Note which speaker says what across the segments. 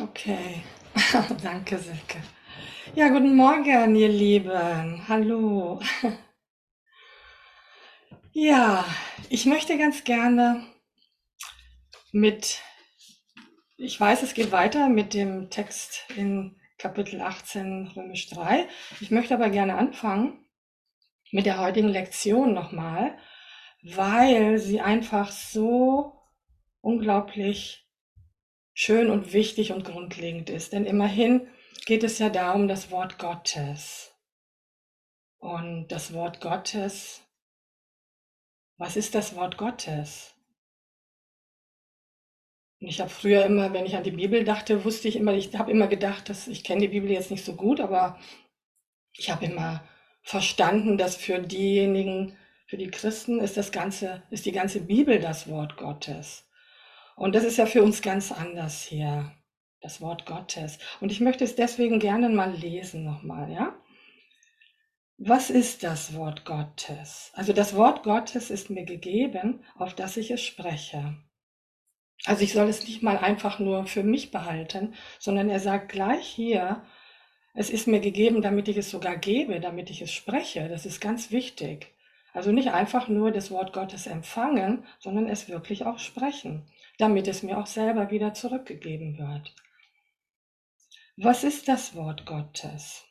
Speaker 1: Okay, danke Silke. Ja, guten Morgen, ihr Lieben. Hallo. Ja, ich möchte ganz gerne mit, ich weiß, es geht weiter mit dem Text in Kapitel 18, Römisch 3. Ich möchte aber gerne anfangen mit der heutigen Lektion nochmal, weil sie einfach so unglaublich schön und wichtig und grundlegend ist. Denn immerhin geht es ja darum, das Wort Gottes. Und das Wort Gottes, was ist das Wort Gottes? Und ich habe früher immer, wenn ich an die Bibel dachte, wusste ich immer, ich habe immer gedacht, dass ich kenne die Bibel jetzt nicht so gut, aber ich habe immer verstanden, dass für diejenigen, für die Christen ist das ganze, ist die ganze Bibel das Wort Gottes. Und das ist ja für uns ganz anders hier, das Wort Gottes. Und ich möchte es deswegen gerne mal lesen nochmal, ja? Was ist das Wort Gottes? Also das Wort Gottes ist mir gegeben, auf das ich es spreche. Also ich soll es nicht mal einfach nur für mich behalten, sondern er sagt gleich hier, es ist mir gegeben, damit ich es sogar gebe, damit ich es spreche. Das ist ganz wichtig. Also nicht einfach nur das Wort Gottes empfangen, sondern es wirklich auch sprechen damit es mir auch selber wieder zurückgegeben wird. Was ist das Wort Gottes?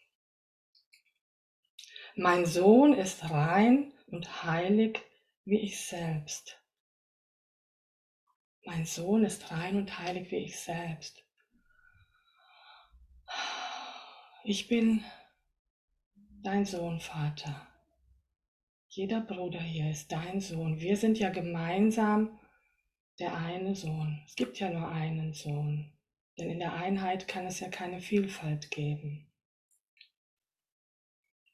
Speaker 1: Mein Sohn ist rein und heilig wie ich selbst. Mein Sohn ist rein und heilig wie ich selbst. Ich bin dein Sohn, Vater. Jeder Bruder hier ist dein Sohn. Wir sind ja gemeinsam der eine Sohn. Es gibt ja nur einen Sohn, denn in der Einheit kann es ja keine Vielfalt geben.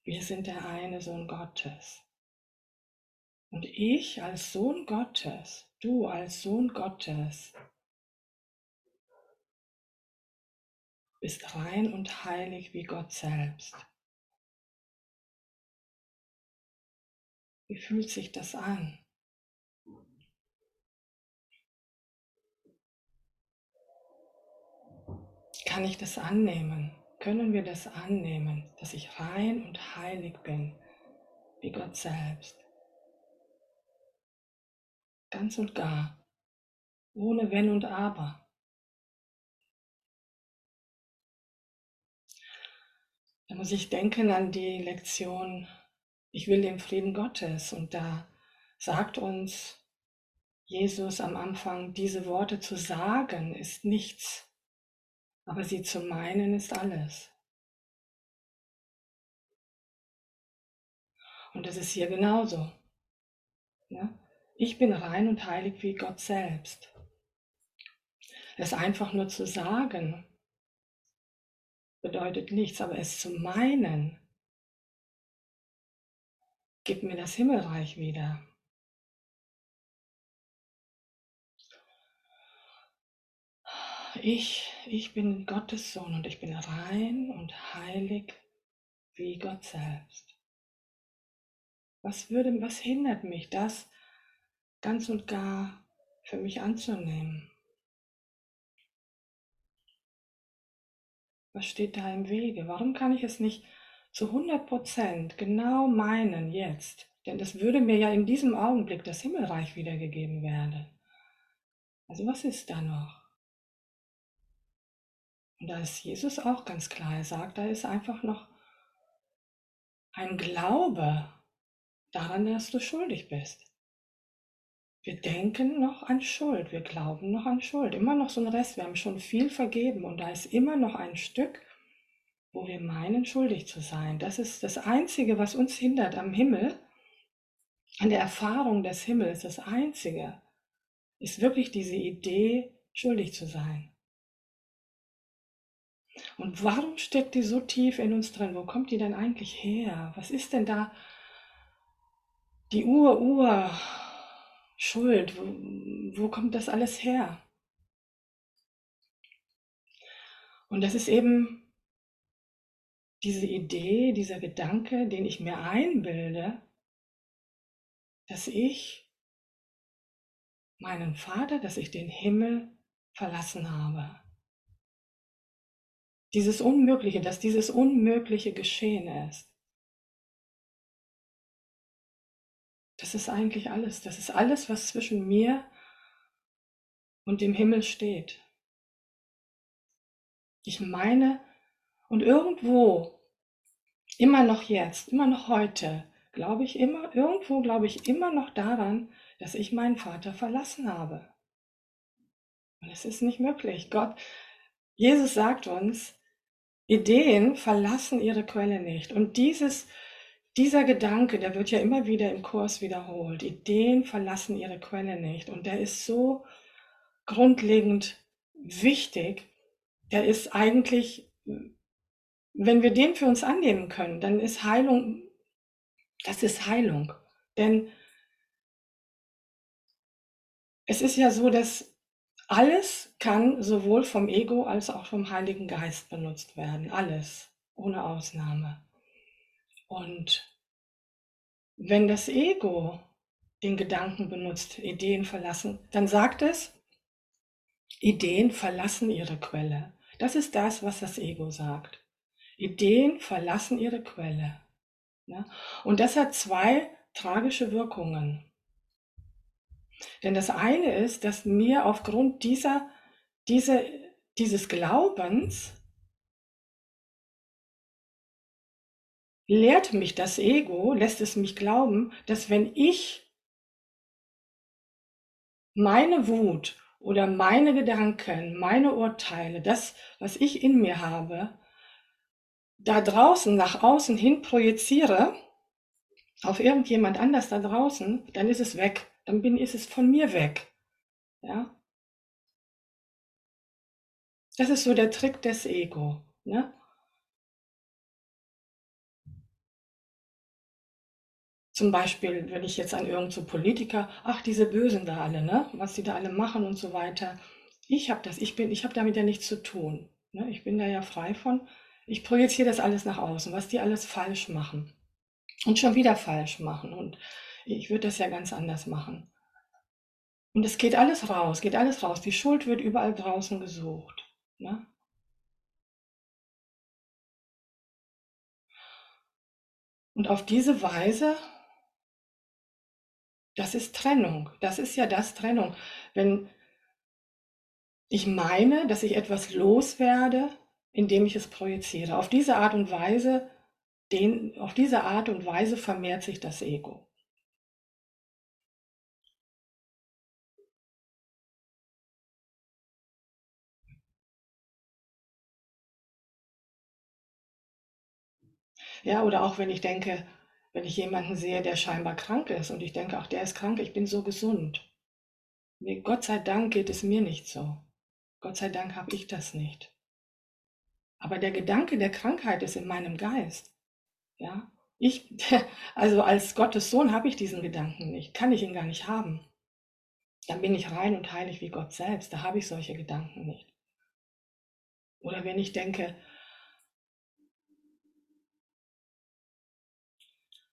Speaker 1: Wir sind der eine Sohn Gottes. Und ich als Sohn Gottes, du als Sohn Gottes, bist rein und heilig wie Gott selbst. Wie fühlt sich das an? Kann ich das annehmen? Können wir das annehmen, dass ich rein und heilig bin, wie Gott selbst? Ganz und gar, ohne Wenn und Aber. Da muss ich denken an die Lektion, ich will den Frieden Gottes. Und da sagt uns Jesus am Anfang, diese Worte zu sagen ist nichts aber sie zu meinen ist alles. Und das ist hier genauso. Ja? Ich bin rein und heilig wie Gott selbst. Es einfach nur zu sagen, bedeutet nichts, aber es zu meinen, gibt mir das Himmelreich wieder. Ich, ich bin Gottes Sohn und ich bin rein und heilig wie Gott selbst. Was würde, was hindert mich, das ganz und gar für mich anzunehmen? Was steht da im Wege? Warum kann ich es nicht zu 100 Prozent genau meinen jetzt? Denn das würde mir ja in diesem Augenblick das Himmelreich wiedergegeben werden. Also was ist da noch? Und da ist Jesus auch ganz klar. Er sagt, da ist einfach noch ein Glaube daran, dass du schuldig bist. Wir denken noch an Schuld, wir glauben noch an Schuld. Immer noch so ein Rest, wir haben schon viel vergeben und da ist immer noch ein Stück, wo wir meinen, schuldig zu sein. Das ist das Einzige, was uns hindert am Himmel, an der Erfahrung des Himmels. Das Einzige ist wirklich diese Idee, schuldig zu sein. Und warum steckt die so tief in uns drin? Wo kommt die denn eigentlich her? Was ist denn da die Ur-Ur-Schuld? Wo, wo kommt das alles her? Und das ist eben diese Idee, dieser Gedanke, den ich mir einbilde, dass ich meinen Vater, dass ich den Himmel verlassen habe dieses Unmögliche, dass dieses Unmögliche geschehen ist. Das ist eigentlich alles. Das ist alles, was zwischen mir und dem Himmel steht. Ich meine, und irgendwo, immer noch jetzt, immer noch heute, glaube ich immer, irgendwo glaube ich immer noch daran, dass ich meinen Vater verlassen habe. Und es ist nicht möglich. Gott, Jesus sagt uns, Ideen verlassen ihre Quelle nicht. Und dieses, dieser Gedanke, der wird ja immer wieder im Kurs wiederholt. Ideen verlassen ihre Quelle nicht. Und der ist so grundlegend wichtig. Der ist eigentlich, wenn wir den für uns annehmen können, dann ist Heilung, das ist Heilung. Denn es ist ja so, dass alles kann sowohl vom Ego als auch vom Heiligen Geist benutzt werden. Alles, ohne Ausnahme. Und wenn das Ego den Gedanken benutzt, Ideen verlassen, dann sagt es, Ideen verlassen ihre Quelle. Das ist das, was das Ego sagt. Ideen verlassen ihre Quelle. Und das hat zwei tragische Wirkungen. Denn das eine ist, dass mir aufgrund dieser, diese, dieses Glaubens lehrt mich das Ego, lässt es mich glauben, dass wenn ich meine Wut oder meine Gedanken, meine Urteile, das, was ich in mir habe, da draußen nach außen hin projiziere, auf irgendjemand anders da draußen, dann ist es weg dann bin, ist es von mir weg. Ja? Das ist so der Trick des Ego. Ne? Zum Beispiel, wenn ich jetzt an irgendeinen so Politiker, ach, diese Bösen da alle, ne? was die da alle machen und so weiter. Ich habe das, ich bin, ich habe damit ja nichts zu tun. Ne? Ich bin da ja frei von. Ich projiziere das alles nach außen, was die alles falsch machen. Und schon wieder falsch machen. Und ich würde das ja ganz anders machen. Und es geht alles raus, geht alles raus. Die Schuld wird überall draußen gesucht. Ne? Und auf diese Weise, das ist Trennung. Das ist ja das Trennung. Wenn ich meine, dass ich etwas loswerde, indem ich es projiziere. Auf diese Art und Weise, den, auf diese Art und Weise vermehrt sich das Ego. Ja, oder auch wenn ich denke, wenn ich jemanden sehe, der scheinbar krank ist und ich denke, ach, der ist krank, ich bin so gesund. Nee, Gott sei Dank geht es mir nicht so. Gott sei Dank habe ich das nicht. Aber der Gedanke der Krankheit ist in meinem Geist. Ja, ich, also als Gottes Sohn habe ich diesen Gedanken nicht, kann ich ihn gar nicht haben. Dann bin ich rein und heilig wie Gott selbst, da habe ich solche Gedanken nicht. Oder wenn ich denke,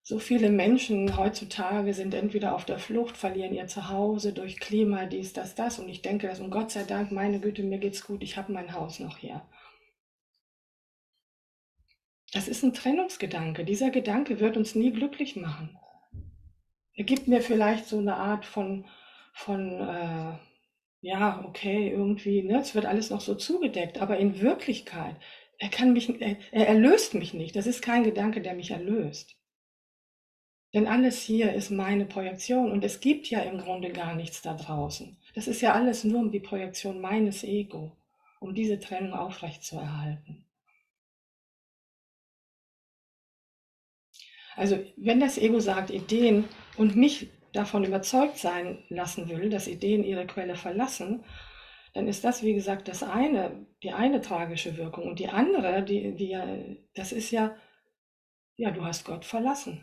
Speaker 1: So viele Menschen heutzutage sind entweder auf der Flucht, verlieren ihr Zuhause durch Klima, dies, das, das. Und ich denke, dass, und Gott sei Dank, meine Güte, mir geht's gut, ich habe mein Haus noch hier. Das ist ein Trennungsgedanke. Dieser Gedanke wird uns nie glücklich machen. Er gibt mir vielleicht so eine Art von, von äh, ja, okay, irgendwie, ne, es wird alles noch so zugedeckt, aber in Wirklichkeit, er kann mich, er, er erlöst mich nicht. Das ist kein Gedanke, der mich erlöst. Denn alles hier ist meine Projektion und es gibt ja im Grunde gar nichts da draußen. Das ist ja alles nur um die Projektion meines Ego, um diese Trennung aufrechtzuerhalten. Also wenn das Ego sagt Ideen und mich davon überzeugt sein lassen will, dass Ideen ihre Quelle verlassen, dann ist das, wie gesagt, das eine, die eine tragische Wirkung. Und die andere, die, die, das ist ja, ja, du hast Gott verlassen.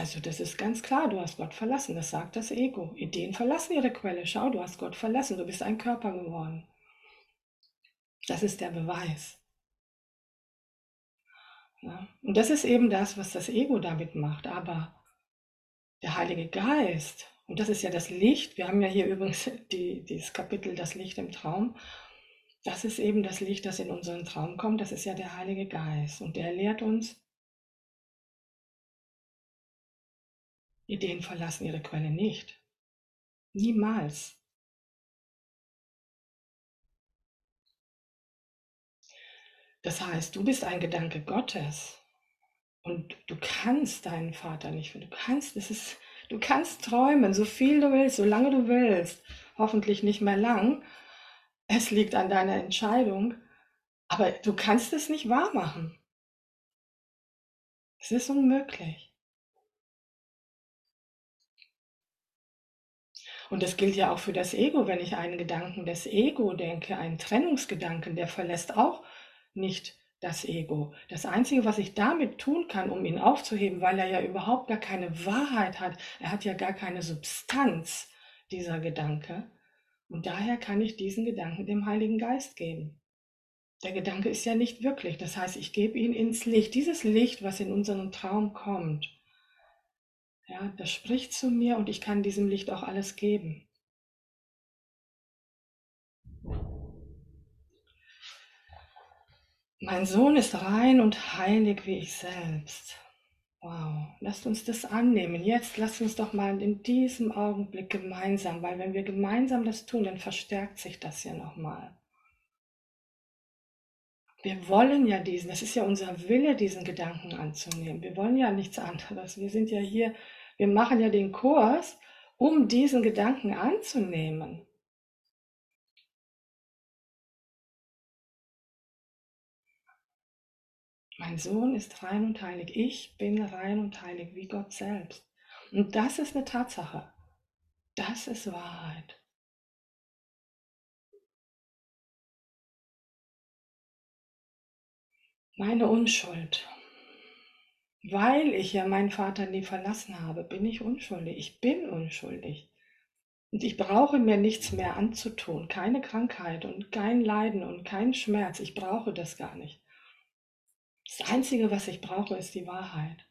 Speaker 1: Also das ist ganz klar, du hast Gott verlassen, das sagt das Ego. Ideen verlassen ihre Quelle. Schau, du hast Gott verlassen, du bist ein Körper geworden. Das ist der Beweis. Ja? Und das ist eben das, was das Ego damit macht. Aber der Heilige Geist Und das ist ja das Licht. Wir haben ja hier übrigens die, dieses Kapitel Das Licht im Traum. Das ist eben das Licht, das in unseren Traum kommt. Das ist ja der Heilige Geist. Und der lehrt uns, Ideen verlassen ihre Quelle nicht. Niemals. Das heißt, du bist ein Gedanke Gottes und du kannst deinen Vater nicht, du kannst, es ist, du kannst träumen, so viel du willst, so lange du willst, hoffentlich nicht mehr lang. Es liegt an deiner Entscheidung, aber du kannst es nicht wahr machen. Es ist unmöglich. Und das gilt ja auch für das Ego, wenn ich einen Gedanken des Ego denke, einen Trennungsgedanken, der verlässt auch nicht das Ego. Das Einzige, was ich damit tun kann, um ihn aufzuheben, weil er ja überhaupt gar keine Wahrheit hat, er hat ja gar keine Substanz, dieser Gedanke. Und daher kann ich diesen Gedanken dem Heiligen Geist geben. Der Gedanke ist ja nicht wirklich. Das heißt, ich gebe ihn ins Licht. Dieses Licht, was in unseren Traum kommt, ja, das spricht zu mir und ich kann diesem Licht auch alles geben. Mein Sohn ist rein und heilig wie ich selbst. Wow, lasst uns das annehmen. Jetzt lasst uns doch mal in diesem Augenblick gemeinsam, weil wenn wir gemeinsam das tun, dann verstärkt sich das ja nochmal. Wir wollen ja diesen, das ist ja unser Wille, diesen Gedanken anzunehmen. Wir wollen ja nichts anderes. Wir sind ja hier, wir machen ja den Kurs, um diesen Gedanken anzunehmen. Mein Sohn ist rein und heilig. Ich bin rein und heilig wie Gott selbst. Und das ist eine Tatsache. Das ist Wahrheit. Meine Unschuld. Weil ich ja meinen Vater nie verlassen habe, bin ich unschuldig. Ich bin unschuldig. Und ich brauche mir nichts mehr anzutun. Keine Krankheit und kein Leiden und kein Schmerz. Ich brauche das gar nicht. Das Einzige, was ich brauche, ist die Wahrheit.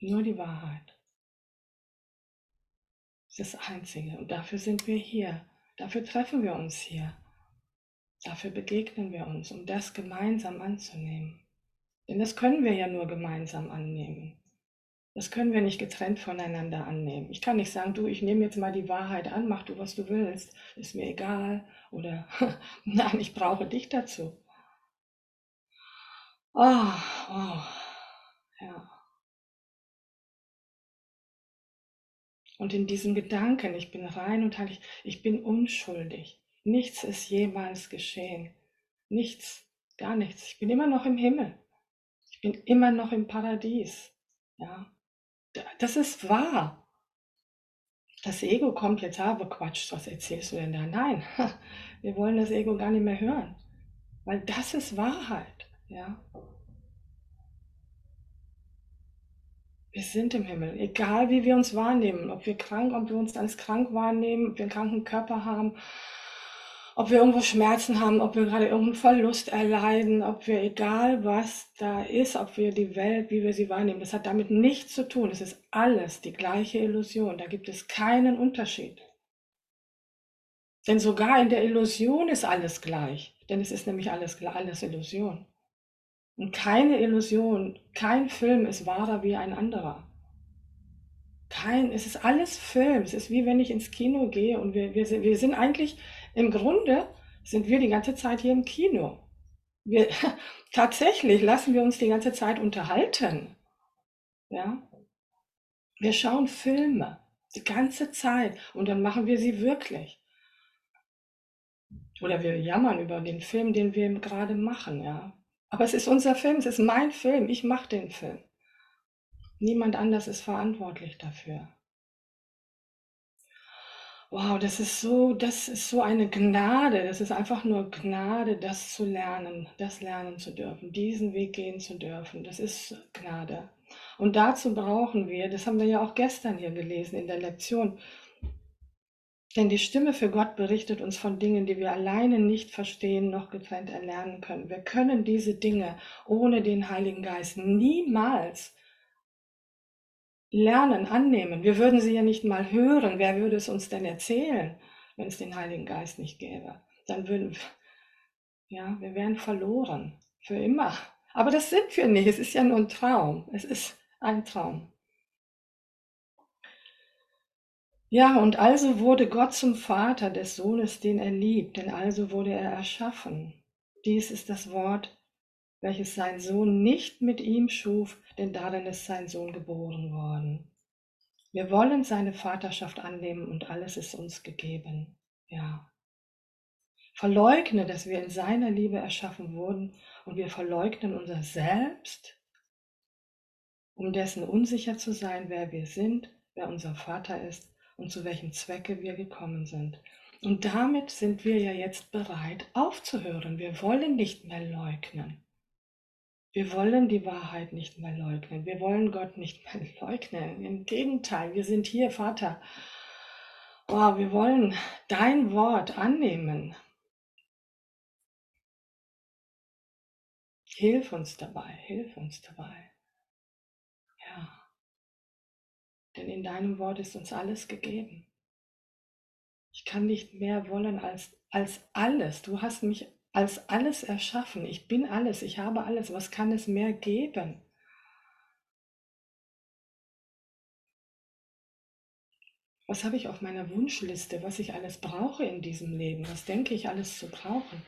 Speaker 1: Nur die Wahrheit. Das Einzige. Und dafür sind wir hier. Dafür treffen wir uns hier. Dafür begegnen wir uns, um das gemeinsam anzunehmen. Denn das können wir ja nur gemeinsam annehmen. Das können wir nicht getrennt voneinander annehmen. Ich kann nicht sagen, du, ich nehme jetzt mal die Wahrheit an, mach du, was du willst, ist mir egal. Oder nein, ich brauche dich dazu. Oh, oh, ja. Und in diesem Gedanken, ich bin rein und heilig, ich bin unschuldig. Nichts ist jemals geschehen. Nichts, gar nichts. Ich bin immer noch im Himmel. Ich bin immer noch im Paradies. Ja. Das ist wahr. Das Ego kommt jetzt, aber Quatsch, was erzählst du denn da? Nein, wir wollen das Ego gar nicht mehr hören, weil das ist Wahrheit. Ja. Wir sind im Himmel, egal wie wir uns wahrnehmen, ob wir krank, ob wir uns als krank wahrnehmen, ob wir einen kranken Körper haben, ob wir irgendwo Schmerzen haben, ob wir gerade irgendeinen Verlust erleiden, ob wir, egal was da ist, ob wir die Welt, wie wir sie wahrnehmen, das hat damit nichts zu tun. Es ist alles die gleiche Illusion. Da gibt es keinen Unterschied. Denn sogar in der Illusion ist alles gleich. Denn es ist nämlich alles, alles Illusion. Und keine Illusion, kein Film ist wahrer wie ein anderer. Kein, es ist alles Film. Es ist wie wenn ich ins Kino gehe und wir, wir, wir sind eigentlich im Grunde sind wir die ganze Zeit hier im Kino. Wir, tatsächlich lassen wir uns die ganze Zeit unterhalten. Ja? Wir schauen Filme die ganze Zeit und dann machen wir sie wirklich. Oder wir jammern über den Film, den wir gerade machen, ja. Aber es ist unser Film, es ist mein Film, ich mache den Film. Niemand anders ist verantwortlich dafür. Wow, das ist so das ist so eine Gnade. Das ist einfach nur Gnade, das zu lernen, das lernen zu dürfen, diesen Weg gehen zu dürfen. Das ist Gnade. Und dazu brauchen wir, das haben wir ja auch gestern hier gelesen in der Lektion, denn die Stimme für Gott berichtet uns von Dingen, die wir alleine nicht verstehen, noch getrennt erlernen können. Wir können diese Dinge ohne den Heiligen Geist niemals lernen, annehmen. Wir würden sie ja nicht mal hören. Wer würde es uns denn erzählen, wenn es den Heiligen Geist nicht gäbe? Dann würden wir, ja, wir wären verloren. Für immer. Aber das sind wir nicht. Es ist ja nur ein Traum. Es ist ein Traum. Ja, und also wurde Gott zum Vater des Sohnes, den er liebt, denn also wurde er erschaffen. Dies ist das Wort, welches sein Sohn nicht mit ihm schuf, denn darin ist sein Sohn geboren worden. Wir wollen seine Vaterschaft annehmen und alles ist uns gegeben. Ja. Verleugne, dass wir in seiner Liebe erschaffen wurden und wir verleugnen unser Selbst, um dessen unsicher zu sein, wer wir sind, wer unser Vater ist und zu welchem Zwecke wir gekommen sind. Und damit sind wir ja jetzt bereit aufzuhören. Wir wollen nicht mehr leugnen. Wir wollen die Wahrheit nicht mehr leugnen. Wir wollen Gott nicht mehr leugnen. Im Gegenteil, wir sind hier, Vater. Oh, wir wollen dein Wort annehmen. Hilf uns dabei, hilf uns dabei. Ja. Denn in deinem Wort ist uns alles gegeben. Ich kann nicht mehr wollen als, als alles. Du hast mich als alles erschaffen. Ich bin alles, ich habe alles. Was kann es mehr geben? Was habe ich auf meiner Wunschliste, was ich alles brauche in diesem Leben? Was denke ich alles zu brauchen?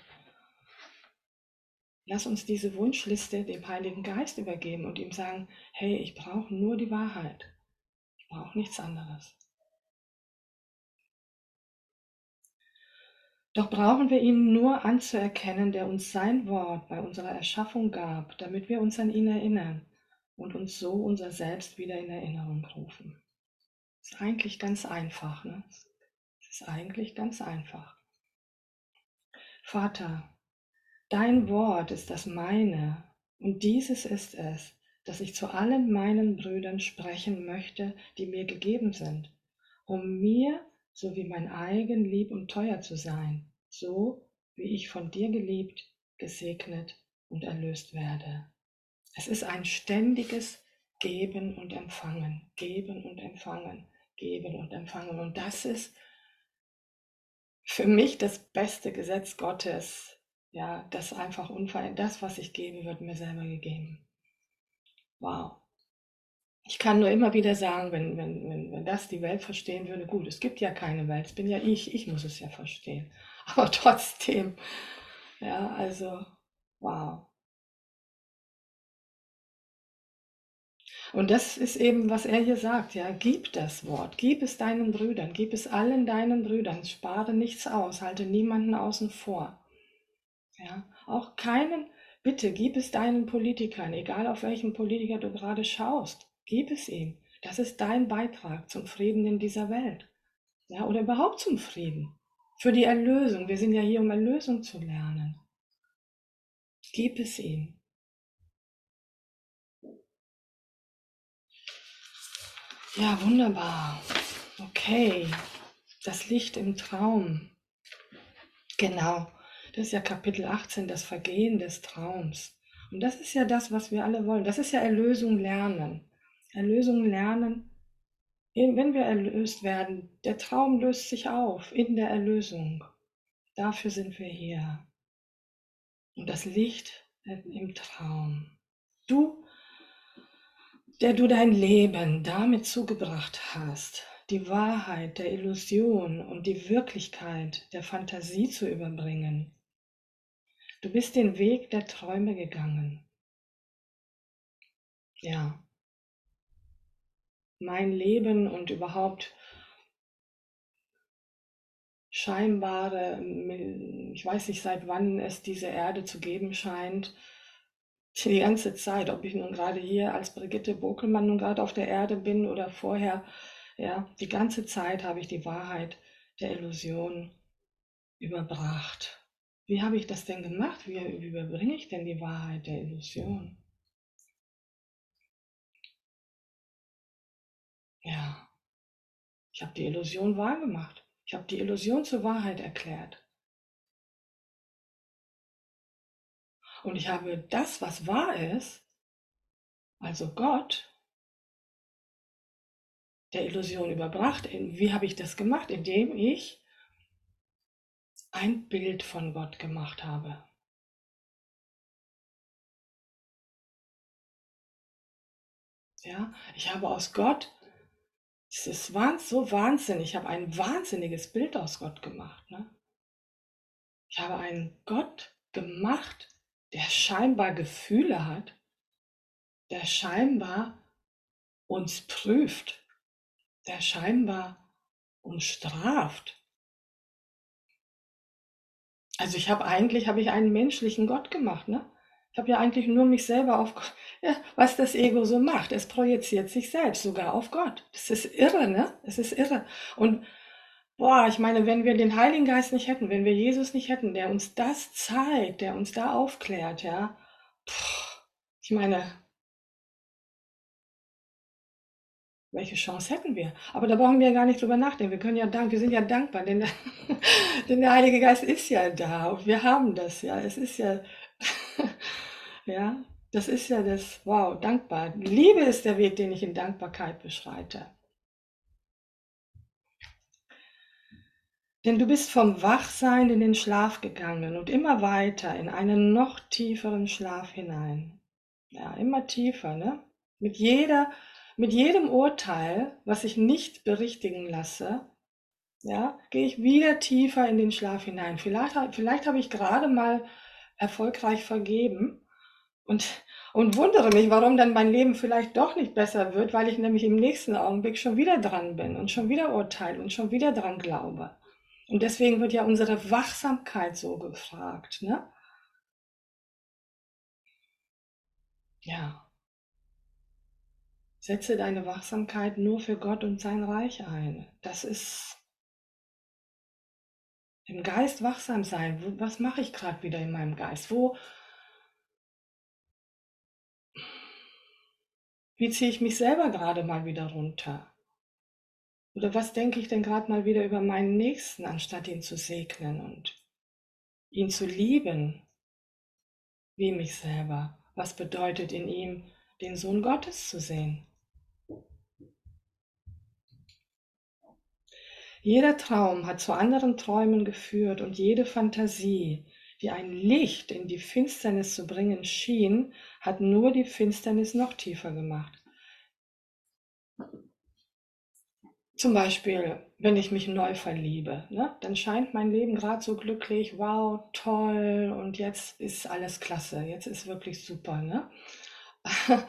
Speaker 1: Lass uns diese Wunschliste dem Heiligen Geist übergeben und ihm sagen, hey, ich brauche nur die Wahrheit. Ich brauche nichts anderes. Doch brauchen wir ihn nur anzuerkennen, der uns sein Wort bei unserer Erschaffung gab, damit wir uns an ihn erinnern und uns so unser Selbst wieder in Erinnerung rufen. Ist eigentlich ganz einfach, ne? Ist eigentlich ganz einfach. Vater, dein Wort ist das meine und dieses ist es, dass ich zu allen meinen Brüdern sprechen möchte, die mir gegeben sind, um mir so wie mein eigen lieb und teuer zu sein, so wie ich von dir geliebt, gesegnet und erlöst werde. Es ist ein ständiges Geben und Empfangen, Geben und Empfangen, Geben und Empfangen. Und das ist für mich das beste Gesetz Gottes. Ja, das einfach unverändert, das, was ich gebe, wird mir selber gegeben. Wow. Ich kann nur immer wieder sagen, wenn, wenn, wenn, wenn das die Welt verstehen würde, gut, es gibt ja keine Welt, es bin ja ich, ich muss es ja verstehen. Aber trotzdem, ja, also, wow. Und das ist eben, was er hier sagt, ja, gib das Wort, gib es deinen Brüdern, gib es allen deinen Brüdern, spare nichts aus, halte niemanden außen vor. Ja, auch keinen, bitte gib es deinen Politikern, egal auf welchen Politiker du gerade schaust. Gib es ihm. Das ist dein Beitrag zum Frieden in dieser Welt. Ja, oder überhaupt zum Frieden. Für die Erlösung. Wir sind ja hier, um Erlösung zu lernen. Gib es ihm. Ja, wunderbar. Okay. Das Licht im Traum. Genau. Das ist ja Kapitel 18, das Vergehen des Traums. Und das ist ja das, was wir alle wollen. Das ist ja Erlösung lernen. Erlösung lernen, wenn wir erlöst werden, der Traum löst sich auf in der Erlösung. Dafür sind wir hier. Und das Licht im Traum. Du, der du dein Leben damit zugebracht hast, die Wahrheit der Illusion und die Wirklichkeit der Fantasie zu überbringen. Du bist den Weg der Träume gegangen. Ja, mein Leben und überhaupt scheinbare, ich weiß nicht seit wann es diese Erde zu geben scheint, die ganze Zeit, ob ich nun gerade hier als Brigitte Bokelmann nun gerade auf der Erde bin oder vorher, ja, die ganze Zeit habe ich die Wahrheit der Illusion überbracht. Wie habe ich das denn gemacht? Wie, wie überbringe ich denn die Wahrheit der Illusion? Ja, ich habe die Illusion wahrgemacht. Ich habe die Illusion zur Wahrheit erklärt. Und ich habe das, was wahr ist, also Gott, der Illusion überbracht. Wie habe ich das gemacht? Indem ich ein Bild von Gott gemacht habe. Ja, ich habe aus Gott, es ist so wahnsinnig, ich habe ein wahnsinniges Bild aus Gott gemacht. Ne? Ich habe einen Gott gemacht, der scheinbar Gefühle hat, der scheinbar uns prüft, der scheinbar uns straft. Also ich habe eigentlich habe ich einen menschlichen Gott gemacht, ne? Ich habe ja eigentlich nur mich selber auf ja, was das Ego so macht. Es projiziert sich selbst sogar auf Gott. Das ist irre, ne? Es ist irre. Und boah, ich meine, wenn wir den Heiligen Geist nicht hätten, wenn wir Jesus nicht hätten, der uns das zeigt, der uns da aufklärt, ja, Puh, ich meine, welche Chance hätten wir? Aber da brauchen wir ja gar nicht drüber nachdenken. Wir können ja dank, wir sind ja dankbar, denn der, denn der Heilige Geist ist ja da und wir haben das ja. Es ist ja, ja, das ist ja das, wow, dankbar. Liebe ist der Weg, den ich in Dankbarkeit beschreite. Denn du bist vom Wachsein in den Schlaf gegangen und immer weiter in einen noch tieferen Schlaf hinein. Ja, immer tiefer, ne? Mit jeder mit jedem Urteil, was ich nicht berichtigen lasse, ja, gehe ich wieder tiefer in den Schlaf hinein. Vielleicht, vielleicht habe ich gerade mal erfolgreich vergeben und, und wundere mich, warum dann mein Leben vielleicht doch nicht besser wird, weil ich nämlich im nächsten Augenblick schon wieder dran bin und schon wieder urteile und schon wieder dran glaube. Und deswegen wird ja unsere Wachsamkeit so gefragt. Ne? Ja, Setze deine Wachsamkeit nur für Gott und sein Reich ein. Das ist im Geist wachsam sein. Was mache ich gerade wieder in meinem Geist? Wo wie ziehe ich mich selber gerade mal wieder runter? Oder was denke ich denn gerade mal wieder über meinen Nächsten, anstatt ihn zu segnen und ihn zu lieben, wie mich selber? Was bedeutet in ihm, den Sohn Gottes zu sehen? Jeder Traum hat zu anderen Träumen geführt und jede Fantasie, die ein Licht in die Finsternis zu bringen schien, hat nur die Finsternis noch tiefer gemacht. Zum Beispiel, wenn ich mich neu verliebe, ne, dann scheint mein Leben gerade so glücklich, wow, toll und jetzt ist alles klasse, jetzt ist wirklich super. Ne?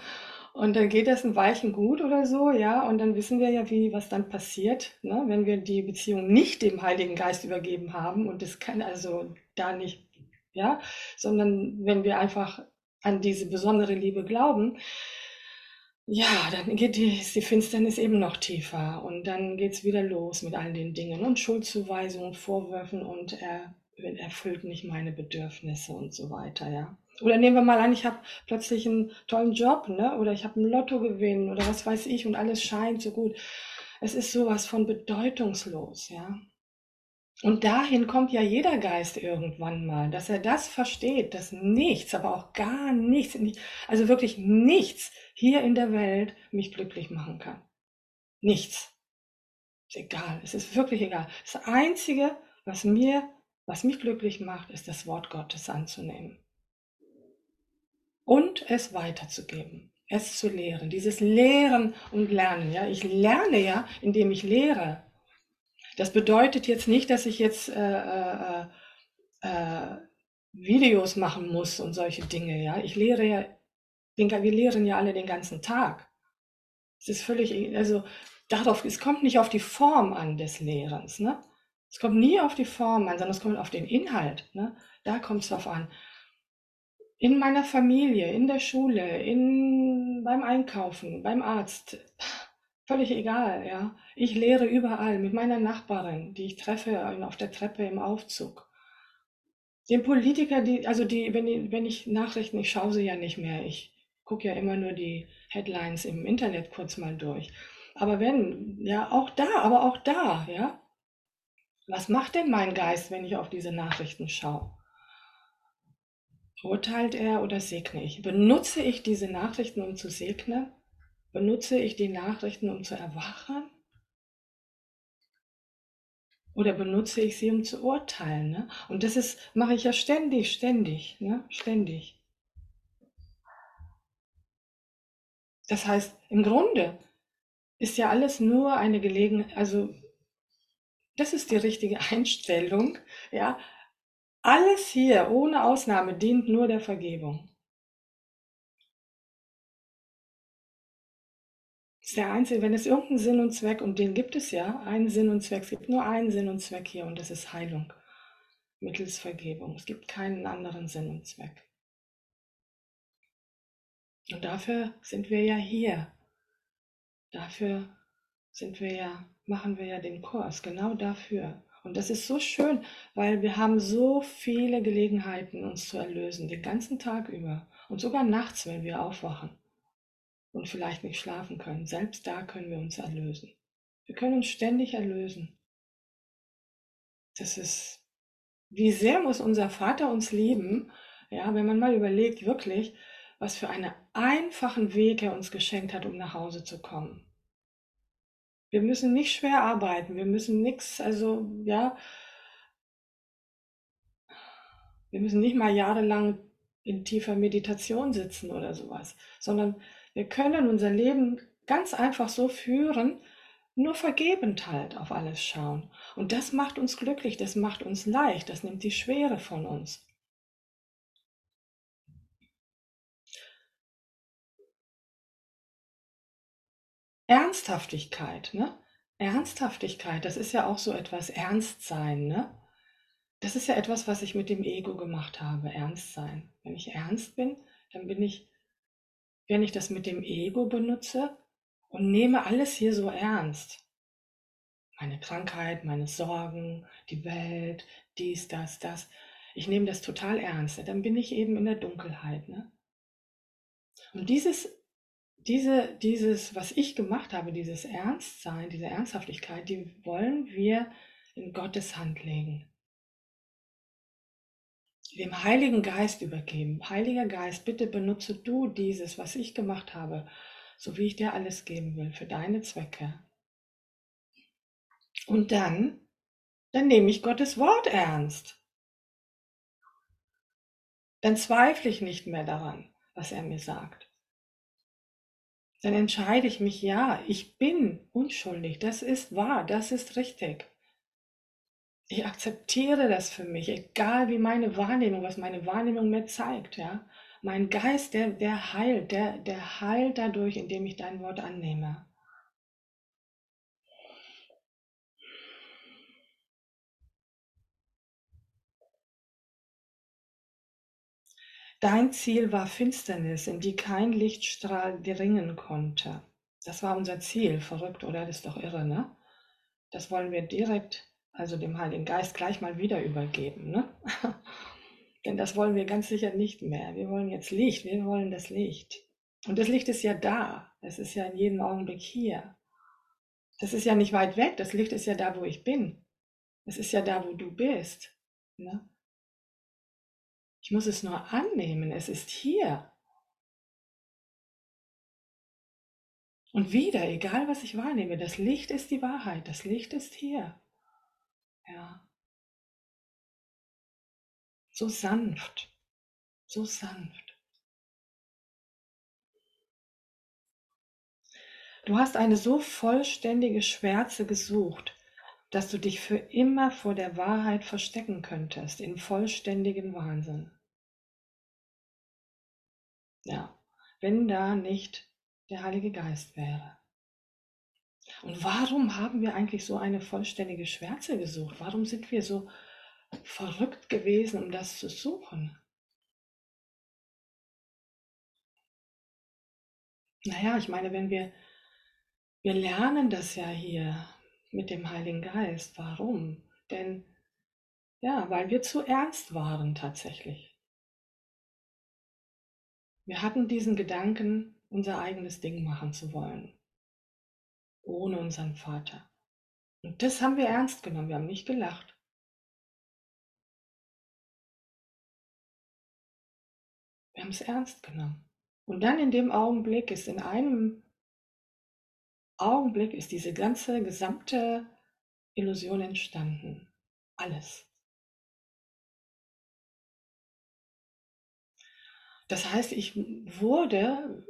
Speaker 1: Und dann geht das ein Weichen gut oder so, ja, und dann wissen wir ja, wie, was dann passiert, ne, wenn wir die Beziehung nicht dem Heiligen Geist übergeben haben und es kann also da nicht, ja, sondern wenn wir einfach an diese besondere Liebe glauben, ja, dann geht die, die Finsternis eben noch tiefer und dann geht's wieder los mit all den Dingen und Schuldzuweisungen, Vorwürfen und er erfüllt nicht meine Bedürfnisse und so weiter, ja. Oder nehmen wir mal an, ich habe plötzlich einen tollen Job, ne? Oder ich habe einen Lottogewinn oder was weiß ich und alles scheint so gut. Es ist sowas von bedeutungslos, ja. Und dahin kommt ja jeder Geist irgendwann mal, dass er das versteht, dass nichts, aber auch gar nichts, also wirklich nichts hier in der Welt mich glücklich machen kann. Nichts. Ist egal. Es ist wirklich egal. Das Einzige, was mir, was mich glücklich macht, ist das Wort Gottes anzunehmen und es weiterzugeben, es zu lehren, dieses Lehren und Lernen. Ja, ich lerne ja, indem ich lehre. Das bedeutet jetzt nicht, dass ich jetzt äh, äh, äh, Videos machen muss und solche Dinge. Ja, ich lehre ja, wir lehren ja alle den ganzen Tag. Es ist völlig, also darauf, es kommt nicht auf die Form an des Lehrens. Ne? Es kommt nie auf die Form an, sondern es kommt auf den Inhalt. Ne? Da kommt es drauf an in meiner Familie, in der Schule, in, beim Einkaufen, beim Arzt, völlig egal, ja. Ich lehre überall mit meiner Nachbarin, die ich treffe auf der Treppe im Aufzug. Den Politiker, die, also die, wenn, ich, wenn ich Nachrichten, ich schaue sie ja nicht mehr, ich gucke ja immer nur die Headlines im Internet kurz mal durch. Aber wenn, ja, auch da, aber auch da, ja. Was macht denn mein Geist, wenn ich auf diese Nachrichten schaue? Urteilt er oder segne ich? Benutze ich diese Nachrichten, um zu segnen? Benutze ich die Nachrichten, um zu erwachen? Oder benutze ich sie, um zu urteilen? Ne? Und das ist, mache ich ja ständig, ständig, ne? ständig. Das heißt, im Grunde ist ja alles nur eine Gelegenheit, also das ist die richtige Einstellung, ja. Alles hier, ohne Ausnahme, dient nur der Vergebung. Ist der einzige, wenn es irgendeinen Sinn und Zweck, und den gibt es ja, einen Sinn und Zweck, es gibt nur einen Sinn und Zweck hier, und das ist Heilung mittels Vergebung. Es gibt keinen anderen Sinn und Zweck. Und dafür sind wir ja hier. Dafür sind wir ja, machen wir ja den Kurs, genau dafür. Und das ist so schön, weil wir haben so viele Gelegenheiten, uns zu erlösen, den ganzen Tag über. Und sogar nachts, wenn wir aufwachen und vielleicht nicht schlafen können. Selbst da können wir uns erlösen. Wir können uns ständig erlösen. Das ist, wie sehr muss unser Vater uns lieben, ja, wenn man mal überlegt, wirklich, was für einen einfachen Weg er uns geschenkt hat, um nach Hause zu kommen. Wir müssen nicht schwer arbeiten, wir müssen nichts, also ja, wir müssen nicht mal jahrelang in tiefer Meditation sitzen oder sowas, sondern wir können unser Leben ganz einfach so führen, nur vergebend halt auf alles schauen. Und das macht uns glücklich, das macht uns leicht, das nimmt die Schwere von uns. Ernsthaftigkeit, ne? Ernsthaftigkeit, das ist ja auch so etwas Ernstsein, ne? Das ist ja etwas, was ich mit dem Ego gemacht habe, Ernstsein. Wenn ich ernst bin, dann bin ich, wenn ich das mit dem Ego benutze und nehme alles hier so ernst. Meine Krankheit, meine Sorgen, die Welt, dies, das, das. Ich nehme das total ernst. Dann bin ich eben in der Dunkelheit. Ne? Und dieses diese, dieses, was ich gemacht habe, dieses Ernstsein, diese Ernsthaftigkeit, die wollen wir in Gottes Hand legen. Dem Heiligen Geist übergeben. Heiliger Geist, bitte benutze du dieses, was ich gemacht habe, so wie ich dir alles geben will, für deine Zwecke. Und dann, dann nehme ich Gottes Wort ernst. Dann zweifle ich nicht mehr daran, was er mir sagt dann entscheide ich mich, ja, ich bin unschuldig, das ist wahr, das ist richtig. Ich akzeptiere das für mich, egal wie meine Wahrnehmung, was meine Wahrnehmung mir zeigt, ja. Mein Geist, der, der heilt, der, der heilt dadurch, indem ich dein Wort annehme. Dein Ziel war Finsternis, in die kein Lichtstrahl dringen konnte. Das war unser Ziel. Verrückt, oder? Das ist doch irre, ne? Das wollen wir direkt, also dem Heiligen Geist, gleich mal wieder übergeben, ne? Denn das wollen wir ganz sicher nicht mehr. Wir wollen jetzt Licht, wir wollen das Licht. Und das Licht ist ja da. Es ist ja in jedem Augenblick hier. Das ist ja nicht weit weg. Das Licht ist ja da, wo ich bin. Es ist ja da, wo du bist. Ne? Ich muss es nur annehmen, es ist hier. Und wieder, egal was ich wahrnehme, das Licht ist die Wahrheit, das Licht ist hier. Ja. So sanft, so sanft. Du hast eine so vollständige Schwärze gesucht, dass du dich für immer vor der Wahrheit verstecken könntest, in vollständigen Wahnsinn. Ja, wenn da nicht der Heilige Geist wäre. Und warum haben wir eigentlich so eine vollständige Schwärze gesucht? Warum sind wir so verrückt gewesen, um das zu suchen? Naja, ich meine, wenn wir, wir lernen das ja hier mit dem Heiligen Geist. Warum? Denn, ja, weil wir zu ernst waren tatsächlich. Wir hatten diesen Gedanken, unser eigenes Ding machen zu wollen, ohne unseren Vater. Und das haben wir ernst genommen, wir haben nicht gelacht. Wir haben es ernst genommen. Und dann in dem Augenblick ist in einem Augenblick ist diese ganze gesamte Illusion entstanden. Alles. Das heißt, ich wurde,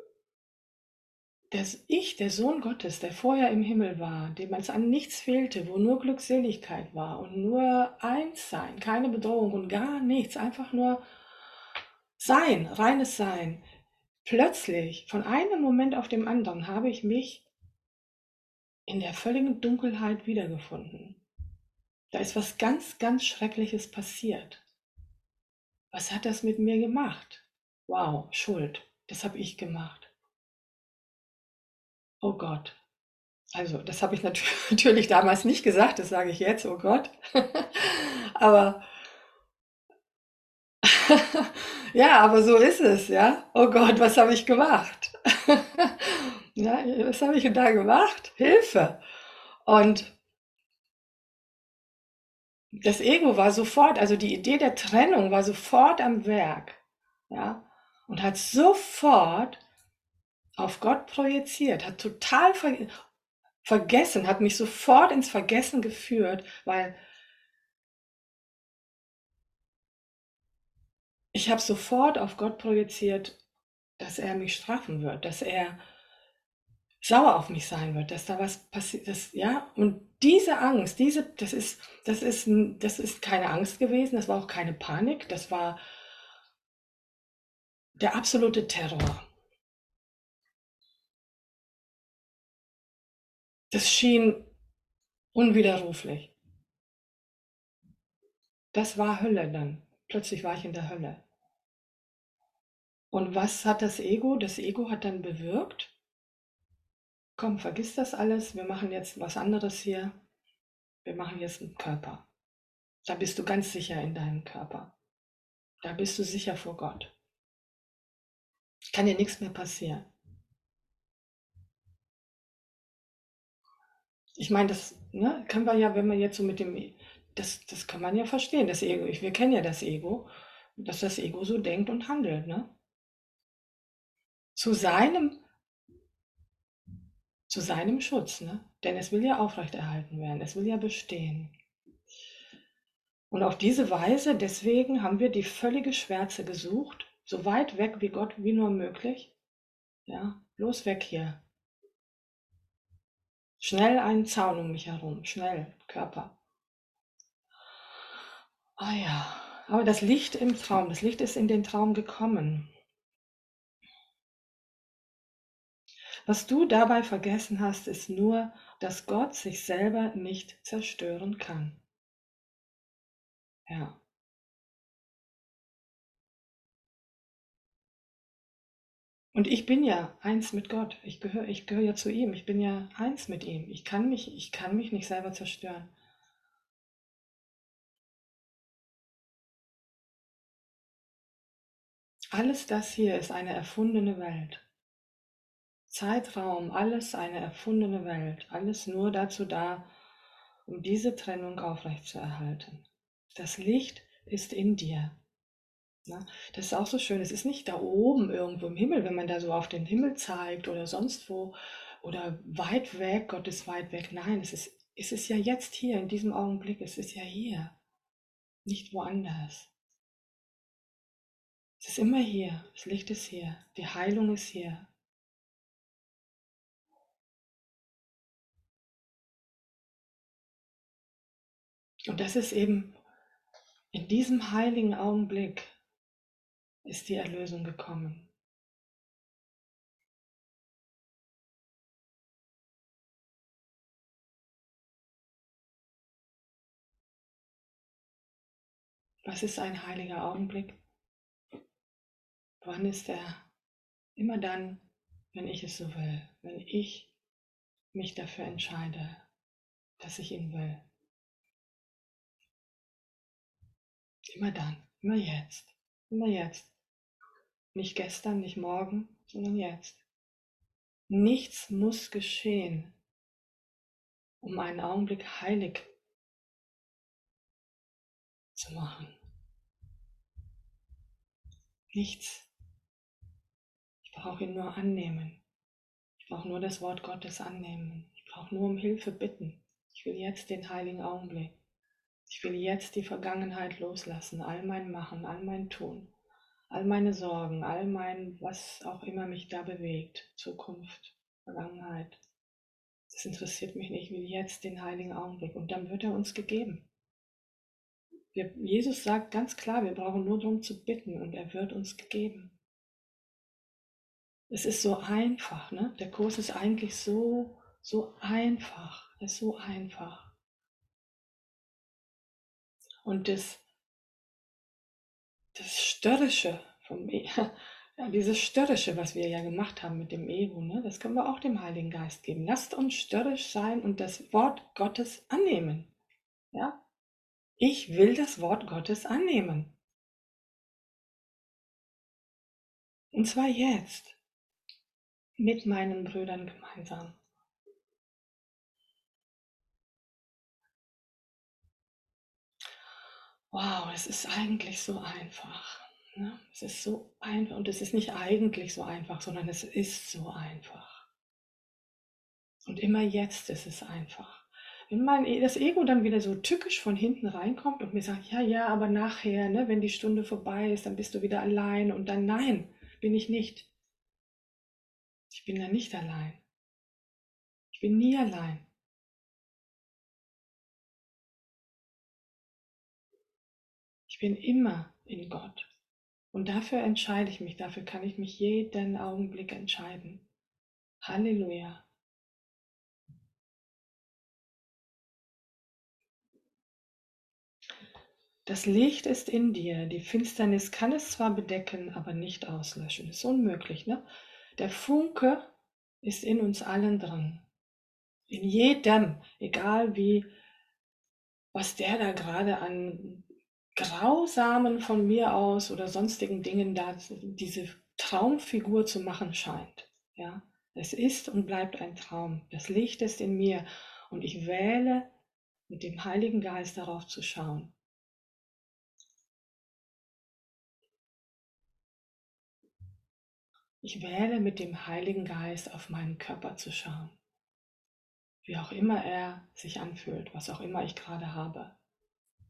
Speaker 1: dass ich, der Sohn Gottes, der vorher im Himmel war, dem es an nichts fehlte, wo nur Glückseligkeit war und nur eins sein, keine Bedrohung und gar nichts, einfach nur sein, reines Sein. Plötzlich, von einem Moment auf dem anderen, habe ich mich in der völligen Dunkelheit wiedergefunden. Da ist was ganz, ganz Schreckliches passiert. Was hat das mit mir gemacht? Wow, Schuld, das habe ich gemacht. Oh Gott. Also, das habe ich natürlich damals nicht gesagt, das sage ich jetzt, oh Gott. aber ja, aber so ist es, ja. Oh Gott, was habe ich gemacht? Ja, was habe ich denn da gemacht? Hilfe! Und das Ego war sofort, also die Idee der Trennung war sofort am Werk, ja, und hat sofort auf Gott projiziert, hat total ver vergessen, hat mich sofort ins Vergessen geführt, weil ich habe sofort auf Gott projiziert, dass er mich strafen wird, dass er sauer auf mich sein wird, dass da was passiert ist, ja? Und diese Angst, diese, das ist, das ist, das ist keine Angst gewesen, das war auch keine Panik, das war der absolute Terror. Das schien unwiderruflich. Das war Hölle dann. Plötzlich war ich in der Hölle. Und was hat das Ego? Das Ego hat dann bewirkt, komm, vergiss das alles, wir machen jetzt was anderes hier. Wir machen jetzt einen Körper. Da bist du ganz sicher in deinem Körper. Da bist du sicher vor Gott. Kann dir nichts mehr passieren. Ich meine, das ne, können wir ja, wenn wir jetzt so mit dem, das, das kann man ja verstehen, das Ego. Wir kennen ja das Ego, dass das Ego so denkt und handelt. Ne? Zu seinem zu seinem Schutz, ne? denn es will ja aufrechterhalten werden, es will ja bestehen. Und auf diese Weise, deswegen haben wir die völlige Schwärze gesucht, so weit weg wie Gott wie nur möglich. Ja, bloß weg hier. Schnell einen Zaun um mich herum, schnell, Körper. Ah ja, aber das Licht im Traum, das Licht ist in den Traum gekommen. Was du dabei vergessen hast, ist nur, dass Gott sich selber nicht zerstören kann. Ja. Und ich bin ja eins mit Gott. Ich gehöre ich gehör ja zu ihm. Ich bin ja eins mit ihm. Ich kann mich, ich kann mich nicht selber zerstören. Alles das hier ist eine erfundene Welt. Zeitraum, alles eine erfundene Welt, alles nur dazu da, um diese Trennung aufrechtzuerhalten. Das Licht ist in dir. Das ist auch so schön. Es ist nicht da oben irgendwo im Himmel, wenn man da so auf den Himmel zeigt oder sonst wo oder weit weg, Gott ist weit weg. Nein, es ist, es ist ja jetzt hier, in diesem Augenblick. Es ist ja hier, nicht woanders. Es ist immer hier. Das Licht ist hier. Die Heilung ist hier. Und das ist eben in diesem heiligen Augenblick ist die Erlösung gekommen. Was ist ein heiliger Augenblick? Wann ist er? Immer dann, wenn ich es so will, wenn ich mich dafür entscheide, dass ich ihn will. Immer dann, immer jetzt, immer jetzt. Nicht gestern, nicht morgen, sondern jetzt. Nichts muss geschehen, um einen Augenblick heilig zu machen. Nichts. Ich brauche ihn nur annehmen. Ich brauche nur das Wort Gottes annehmen. Ich brauche nur um Hilfe bitten. Ich will jetzt den heiligen Augenblick. Ich will jetzt die Vergangenheit loslassen, all mein Machen, all mein Tun, all meine Sorgen, all mein, was auch immer mich da bewegt, Zukunft, Vergangenheit. Das interessiert mich nicht, ich will jetzt den heiligen Augenblick und dann wird er uns gegeben. Wir, Jesus sagt ganz klar, wir brauchen nur darum zu bitten und er wird uns gegeben. Es ist so einfach, ne? Der Kurs ist eigentlich so, so einfach. Er ist so einfach. Und das, das Störrische vom, e ja, dieses Störrische, was wir ja gemacht haben mit dem Ego, ne, das können wir auch dem Heiligen Geist geben. Lasst uns störrisch sein und das Wort Gottes annehmen. Ja? Ich will das Wort Gottes annehmen. Und zwar jetzt mit meinen Brüdern gemeinsam. Wow, es ist eigentlich so einfach. Ne? Es ist so einfach und es ist nicht eigentlich so einfach, sondern es ist so einfach. Und immer jetzt ist es einfach. Wenn mein, e, das Ego dann wieder so tückisch von hinten reinkommt und mir sagt, ja, ja, aber nachher, ne, wenn die Stunde vorbei ist, dann bist du wieder allein und dann nein, bin ich nicht. Ich bin da nicht allein. Ich bin nie allein. Ich bin immer in Gott. Und dafür entscheide ich mich, dafür kann ich mich jeden Augenblick entscheiden. Halleluja. Das Licht ist in dir, die Finsternis kann es zwar bedecken, aber nicht auslöschen. Ist unmöglich, ne? Der Funke ist in uns allen drin. In jedem, egal wie, was der da gerade an grausamen von mir aus oder sonstigen Dingen da diese Traumfigur zu machen scheint. Ja, es ist und bleibt ein Traum. Das Licht ist in mir und ich wähle mit dem Heiligen Geist darauf zu schauen. Ich wähle mit dem Heiligen Geist auf meinen Körper zu schauen. Wie auch immer er sich anfühlt, was auch immer ich gerade habe.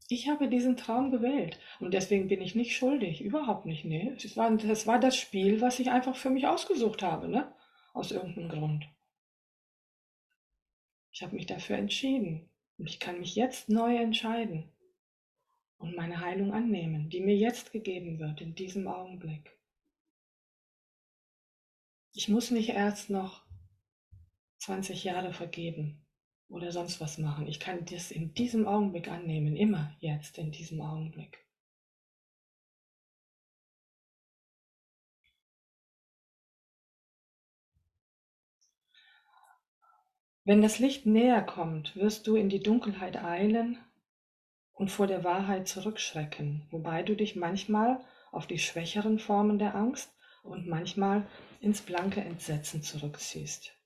Speaker 1: Ich habe diesen Traum gewählt und deswegen bin ich nicht schuldig, überhaupt nicht. Nee, es war, das war das Spiel, was ich einfach für mich ausgesucht habe, ne? aus irgendeinem Grund. Ich habe mich dafür entschieden und ich kann mich jetzt neu entscheiden und meine Heilung annehmen, die mir jetzt gegeben wird, in diesem Augenblick. Ich muss nicht erst noch 20 Jahre vergeben oder sonst was machen. Ich kann das in diesem Augenblick annehmen, immer jetzt in diesem Augenblick. Wenn das Licht näher kommt, wirst du in die Dunkelheit eilen und vor der Wahrheit zurückschrecken, wobei du dich manchmal auf die schwächeren Formen der Angst und manchmal ins blanke Entsetzen zurückziehst.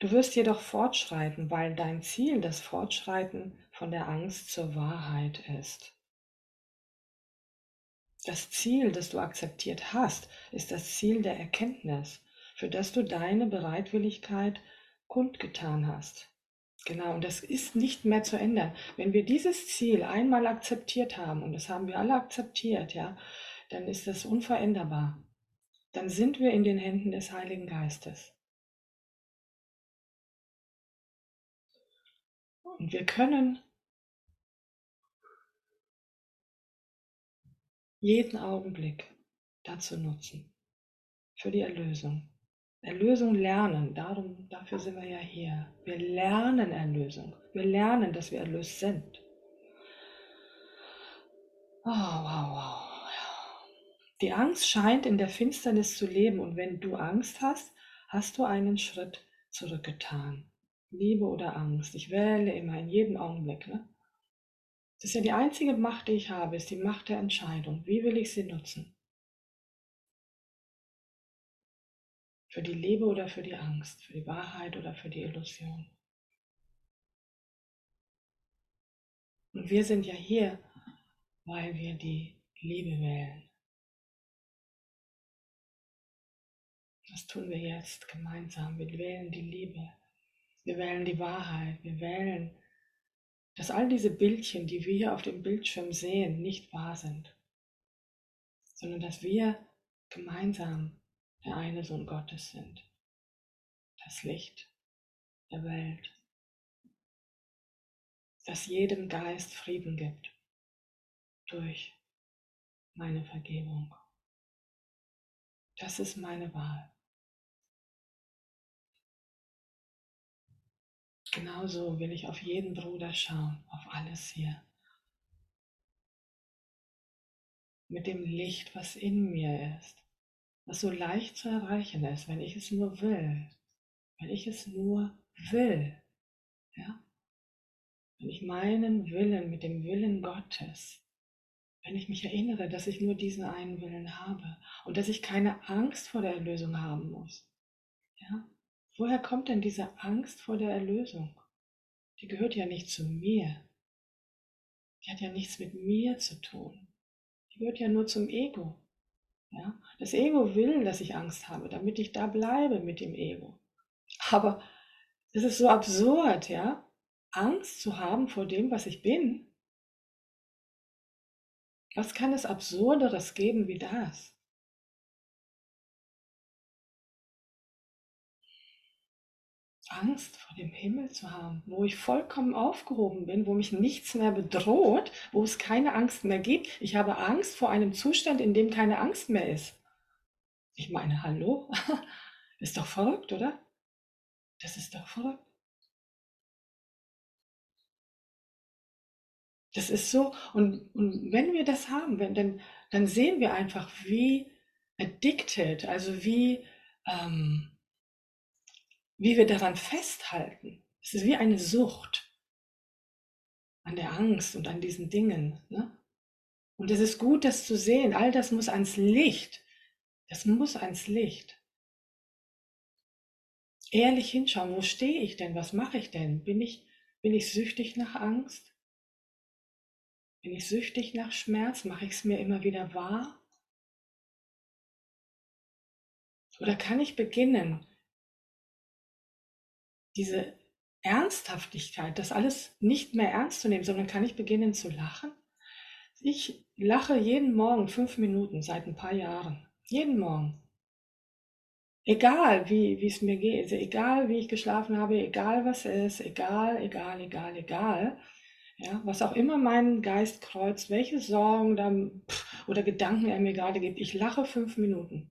Speaker 1: Du wirst jedoch fortschreiten, weil dein Ziel das Fortschreiten von der Angst zur Wahrheit ist. Das Ziel, das du akzeptiert hast, ist das Ziel der Erkenntnis, für das du deine Bereitwilligkeit kundgetan hast. Genau, und das ist nicht mehr zu ändern. Wenn wir dieses Ziel einmal akzeptiert haben, und das haben wir alle akzeptiert, ja, dann ist das unveränderbar. Dann sind wir in den Händen des Heiligen Geistes. Und wir können jeden Augenblick dazu nutzen, für die Erlösung. Erlösung lernen, darum, dafür sind wir ja hier. Wir lernen Erlösung. Wir lernen, dass wir erlöst sind. Oh, wow, wow. Die Angst scheint in der Finsternis zu leben und wenn du Angst hast, hast du einen Schritt zurückgetan. Liebe oder Angst. Ich wähle immer in jedem Augenblick. Ne? Das ist ja die einzige Macht, die ich habe, ist die Macht der Entscheidung. Wie will ich sie nutzen? Für die Liebe oder für die Angst, für die Wahrheit oder für die Illusion. Und wir sind ja hier, weil wir die Liebe wählen. Das tun wir jetzt gemeinsam. Wir wählen die Liebe. Wir wählen die Wahrheit. Wir wählen, dass all diese Bildchen, die wir hier auf dem Bildschirm sehen, nicht wahr sind, sondern dass wir gemeinsam der eine Sohn Gottes sind. Das Licht der Welt. Das jedem Geist Frieden gibt durch meine Vergebung. Das ist meine Wahl. Genauso will ich auf jeden Bruder schauen, auf alles hier. Mit dem Licht, was in mir ist, was so leicht zu erreichen ist, wenn ich es nur will. Wenn ich es nur will. Ja? Wenn ich meinen Willen mit dem Willen Gottes wenn ich mich erinnere, dass ich nur diesen einen Willen habe und dass ich keine Angst vor der Erlösung haben muss. Ja? Woher kommt denn diese Angst vor der Erlösung? Die gehört ja nicht zu mir. Die hat ja nichts mit mir zu tun. Die gehört ja nur zum Ego. Ja? Das Ego will, dass ich Angst habe, damit ich da bleibe mit dem Ego. Aber es ist so absurd, ja, Angst zu haben vor dem, was ich bin. Was kann es Absurderes geben wie das? Angst vor dem Himmel zu haben, wo ich vollkommen aufgehoben bin, wo mich nichts mehr bedroht, wo es keine Angst mehr gibt. Ich habe Angst vor einem Zustand, in dem keine Angst mehr ist. Ich meine, hallo? Ist doch verrückt, oder? Das ist doch verrückt. Das ist so, und, und wenn wir das haben, wenn, dann, dann sehen wir einfach, wie addicted, also wie, ähm, wie wir daran festhalten. Es ist wie eine Sucht an der Angst und an diesen Dingen. Ne? Und es ist gut, das zu sehen. All das muss ans Licht. Das muss ans Licht. Ehrlich hinschauen, wo stehe ich denn? Was mache ich denn? Bin ich, bin ich süchtig nach Angst? Bin ich süchtig nach Schmerz? Mache ich es mir immer wieder wahr? Oder kann ich beginnen, diese Ernsthaftigkeit, das alles nicht mehr ernst zu nehmen, sondern kann ich beginnen zu lachen? Ich lache jeden Morgen fünf Minuten seit ein paar Jahren. Jeden Morgen. Egal, wie, es mir geht, egal, wie ich geschlafen habe, egal was ist, egal, egal, egal, egal. Ja, was auch immer meinen Geist kreuzt, welche Sorgen da, oder Gedanken er mir gerade gibt, ich lache fünf Minuten.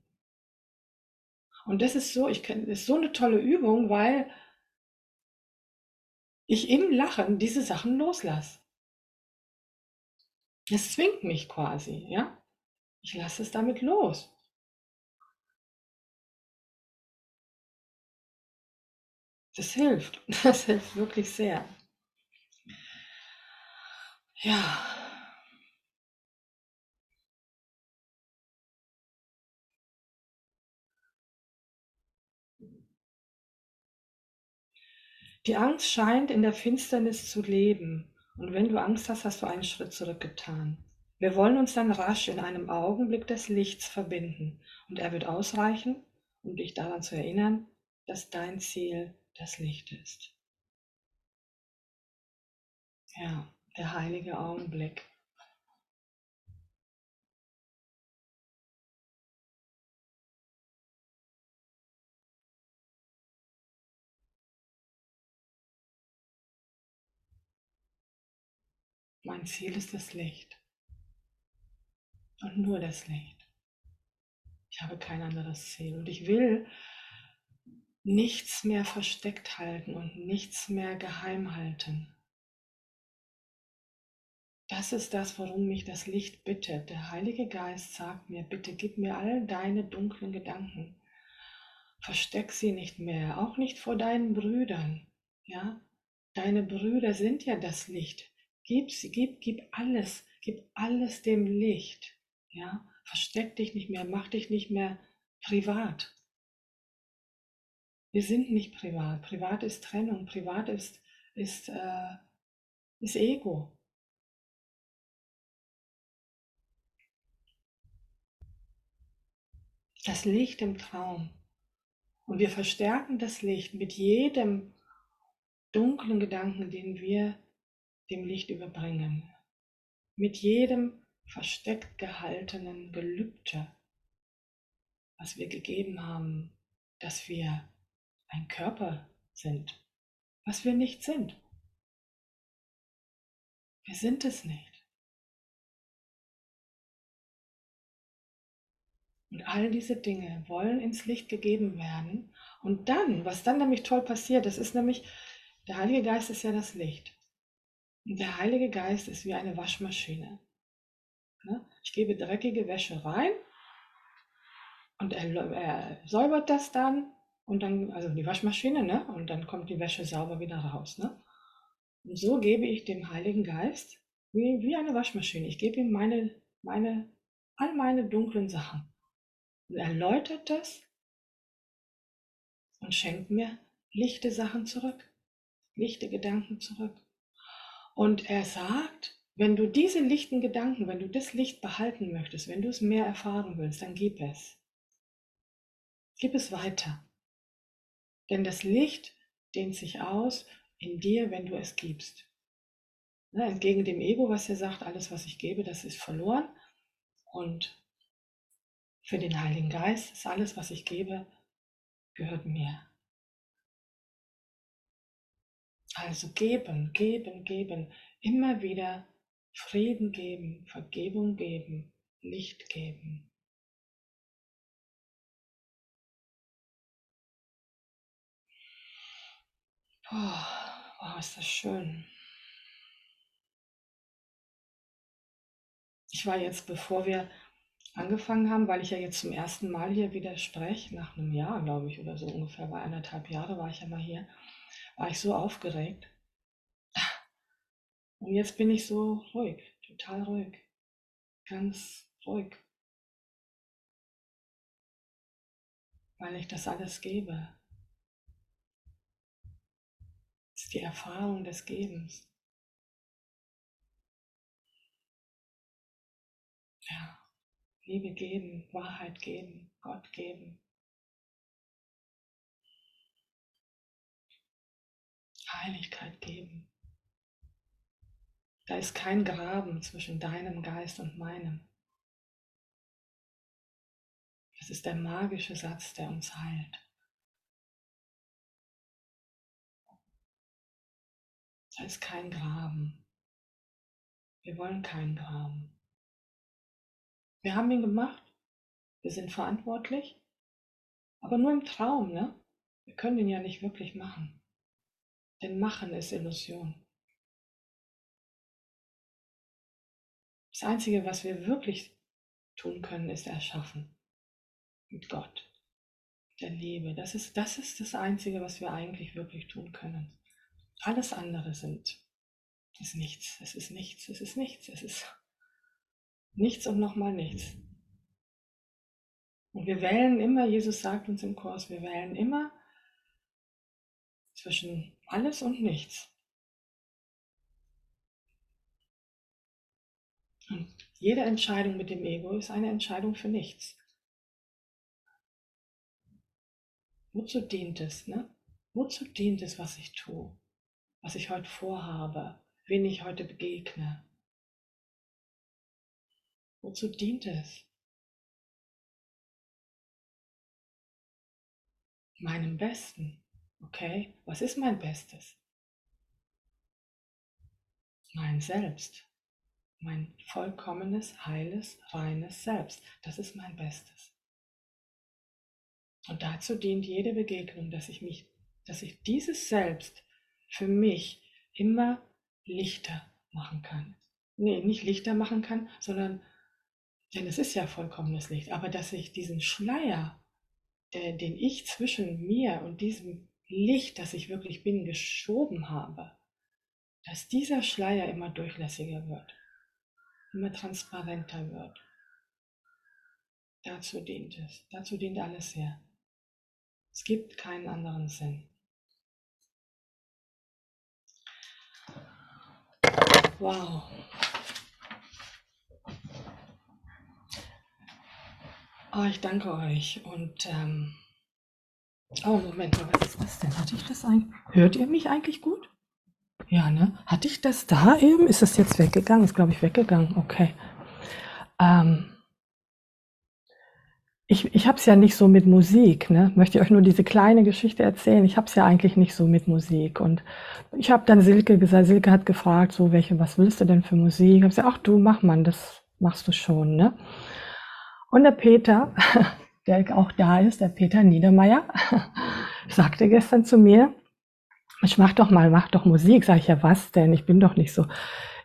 Speaker 1: Und das ist so, ich kann, ist so eine tolle Übung, weil ich im Lachen diese Sachen loslasse. Es zwingt mich quasi, ja. Ich lasse es damit los. Das hilft. Das hilft wirklich sehr. Ja. Die Angst scheint in der Finsternis zu leben, und wenn du Angst hast, hast du einen Schritt zurückgetan. Wir wollen uns dann rasch in einem Augenblick des Lichts verbinden, und er wird ausreichen, um dich daran zu erinnern, dass dein Ziel das Licht ist. Ja der heilige Augenblick. Mein Ziel ist das Licht. Und nur das Licht. Ich habe kein anderes Ziel. Und ich will nichts mehr versteckt halten und nichts mehr geheim halten. Das ist das, worum mich das Licht bittet. Der Heilige Geist sagt mir, bitte gib mir all deine dunklen Gedanken. Versteck sie nicht mehr, auch nicht vor deinen Brüdern. Ja, deine Brüder sind ja das Licht. Gib gib, gib alles, gib alles dem Licht. Ja, versteck dich nicht mehr, mach dich nicht mehr privat. Wir sind nicht privat. Privat ist Trennung. Privat ist, ist, äh, ist Ego. Das Licht im Traum Und wir verstärken das Licht mit jedem dunklen Gedanken, den wir dem Licht überbringen. Mit jedem versteckt gehaltenen Gelübde, was wir gegeben haben, dass wir ein Körper sind, was wir nicht sind. Wir sind es nicht. Und all diese Dinge wollen ins Licht gegeben werden. Und dann, was dann nämlich toll passiert, das ist nämlich, der Heilige Geist ist ja das Licht. Und der Heilige Geist ist wie eine Waschmaschine. Ne? Ich gebe dreckige Wäsche rein und er, er säubert das dann und dann, also die Waschmaschine, ne? Und dann kommt die Wäsche sauber wieder raus, ne? Und so gebe ich dem Heiligen Geist wie, wie eine Waschmaschine. Ich gebe ihm meine, meine, all meine dunklen Sachen. Und er läutert das und schenkt mir lichte Sachen zurück, lichte Gedanken zurück. Und er sagt, wenn du diese lichten Gedanken, wenn du das Licht behalten möchtest, wenn du es mehr erfahren willst, dann gib es. Gib es weiter. Denn das Licht dehnt sich aus in dir, wenn du es gibst. Ne, entgegen dem Ego, was ja sagt, alles, was ich gebe, das ist verloren. Und für den Heiligen Geist ist alles, was ich gebe, gehört mir. Also geben, geben, geben, immer wieder Frieden geben, Vergebung geben, Licht geben. Boah, wow, ist das schön. Ich war jetzt, bevor wir angefangen haben, weil ich ja jetzt zum ersten Mal hier wieder spreche, nach einem Jahr, glaube ich, oder so ungefähr, bei anderthalb Jahre war ich ja mal hier, war ich so aufgeregt. Und jetzt bin ich so ruhig, total ruhig, ganz ruhig, weil ich das alles gebe. Das ist die Erfahrung des Gebens. Ja. Liebe geben, Wahrheit geben, Gott geben. Heiligkeit geben. Da ist kein Graben zwischen deinem Geist und meinem. Das ist der magische Satz, der uns heilt. Da ist kein Graben. Wir wollen keinen Graben. Wir haben ihn gemacht. Wir sind verantwortlich. Aber nur im Traum, ne? Wir können ihn ja nicht wirklich machen. Denn machen ist Illusion. Das Einzige, was wir wirklich tun können, ist erschaffen. Mit Gott. Der Liebe. Das ist, das ist das Einzige, was wir eigentlich wirklich tun können. Alles andere sind, ist nichts. Es ist nichts. Es ist nichts. Es ist Nichts und nochmal nichts. Und wir wählen immer, Jesus sagt uns im Kurs, wir wählen immer zwischen alles und nichts. Und jede Entscheidung mit dem Ego ist eine Entscheidung für nichts. Wozu dient es? Ne? Wozu dient es, was ich tue? Was ich heute vorhabe? Wen ich heute begegne? Wozu dient es? Meinem Besten. Okay, was ist mein Bestes? Mein Selbst. Mein vollkommenes, heiles, reines Selbst. Das ist mein Bestes. Und dazu dient jede Begegnung, dass ich mich, dass ich dieses Selbst für mich immer lichter machen kann. Nee, nicht lichter machen kann, sondern denn es ist ja vollkommenes Licht. Aber dass ich diesen Schleier, den ich zwischen mir und diesem Licht, das ich wirklich bin, geschoben habe, dass dieser Schleier immer durchlässiger wird, immer transparenter wird. Dazu dient es. Dazu dient alles her. Es gibt keinen anderen Sinn. Wow. Oh, ich danke euch und ähm, Oh, Moment mal, was ist das denn? Hatte ich das eigentlich? Hört ihr mich eigentlich gut? Ja, ne? Hatte ich das da eben? Ist das jetzt weggegangen? Ist, glaube ich, weggegangen. Okay. Ähm, ich ich habe es ja nicht so mit Musik, ne? Möchte ich euch nur diese kleine Geschichte erzählen. Ich habe es ja eigentlich nicht so mit Musik. Und ich habe dann Silke gesagt, Silke hat gefragt, so welche, was willst du denn für Musik? Ich habe gesagt, ach du, mach man, das machst du schon, ne? Und der Peter, der auch da ist, der Peter Niedermeyer, sagte gestern zu mir, ich mach doch mal, mach doch Musik. Sag ich, ja, was denn? Ich bin doch nicht so.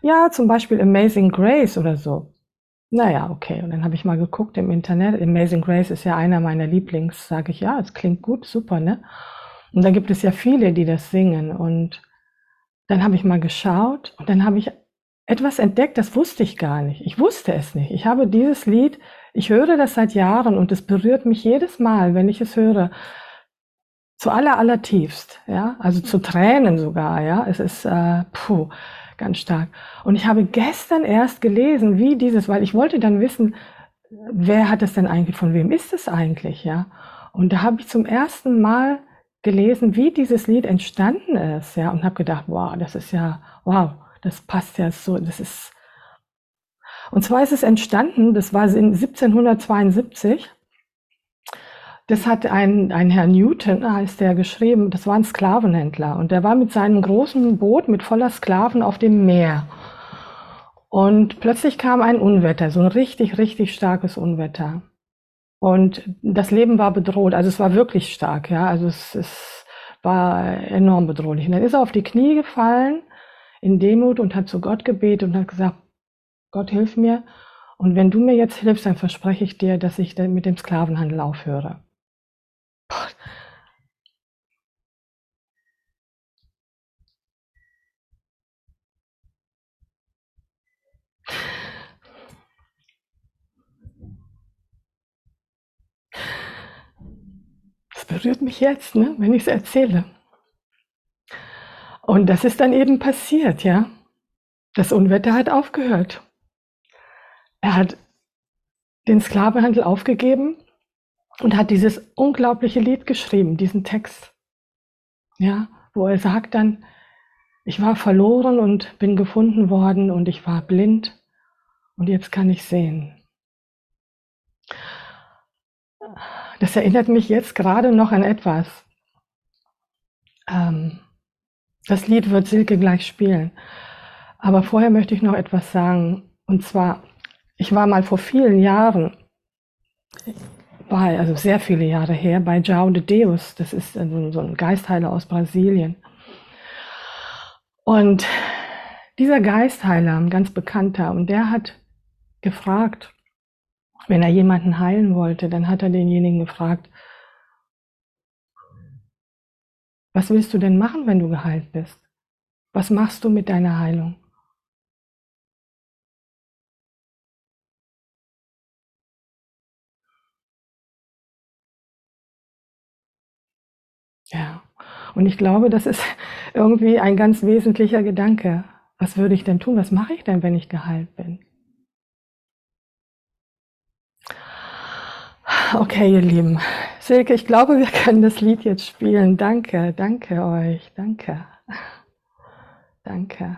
Speaker 1: Ja, zum Beispiel Amazing Grace oder so. Naja, okay. Und dann habe ich mal geguckt im Internet. Amazing Grace ist ja einer meiner Lieblings. Sage ich, ja, es klingt gut, super, ne? Und da gibt es ja viele, die das singen. Und dann habe ich mal geschaut und dann habe ich etwas entdeckt, das wusste ich gar nicht. Ich wusste es nicht. Ich habe dieses Lied, ich höre das seit Jahren und es berührt mich jedes Mal, wenn ich es höre zu aller allertiefst, ja, also zu Tränen sogar, ja. Es ist äh, puh, ganz stark. Und ich habe gestern erst gelesen, wie dieses, weil ich wollte dann wissen, wer hat es denn eigentlich, von wem ist es eigentlich, ja. Und da habe ich zum ersten Mal gelesen, wie dieses Lied entstanden ist, ja, und habe gedacht, wow, das ist ja, wow, das passt ja so, das ist. Und zwar ist es entstanden, das war in 1772 das hat ein, ein Herr Newton, heißt der, geschrieben, das war ein Sklavenhändler und der war mit seinem großen Boot mit voller Sklaven auf dem Meer. Und plötzlich kam ein Unwetter, so ein richtig, richtig starkes Unwetter. Und das Leben war bedroht, also es war wirklich stark, ja, also es, es war enorm bedrohlich. Und dann ist er auf die Knie gefallen in Demut und hat zu Gott gebetet und hat gesagt, Gott hilf mir. Und wenn du mir jetzt hilfst, dann verspreche ich dir, dass ich mit dem Sklavenhandel aufhöre. Das berührt mich jetzt, ne, wenn ich es erzähle. Und das ist dann eben passiert, ja. Das Unwetter hat aufgehört. Er hat den Sklavenhandel aufgegeben und hat dieses unglaubliche Lied geschrieben, diesen Text. Ja, wo er sagt dann, ich war verloren und bin gefunden worden und ich war blind und jetzt kann ich sehen. Das erinnert mich jetzt gerade noch an etwas. Ähm, das Lied wird Silke gleich spielen. Aber vorher möchte ich noch etwas sagen. Und zwar, ich war mal vor vielen Jahren bei, also sehr viele Jahre her, bei João de Deus. Das ist so ein Geistheiler aus Brasilien. Und dieser Geistheiler, ein ganz bekannter, und der hat gefragt, wenn er jemanden heilen wollte, dann hat er denjenigen gefragt, was willst du denn machen, wenn du geheilt bist? Was machst du mit deiner Heilung? Und ich glaube, das ist irgendwie ein ganz wesentlicher Gedanke. Was würde ich denn tun? Was mache ich denn, wenn ich geheilt bin? Okay, ihr Lieben. Silke, ich glaube, wir können das Lied jetzt spielen. Danke, danke euch, danke. Danke.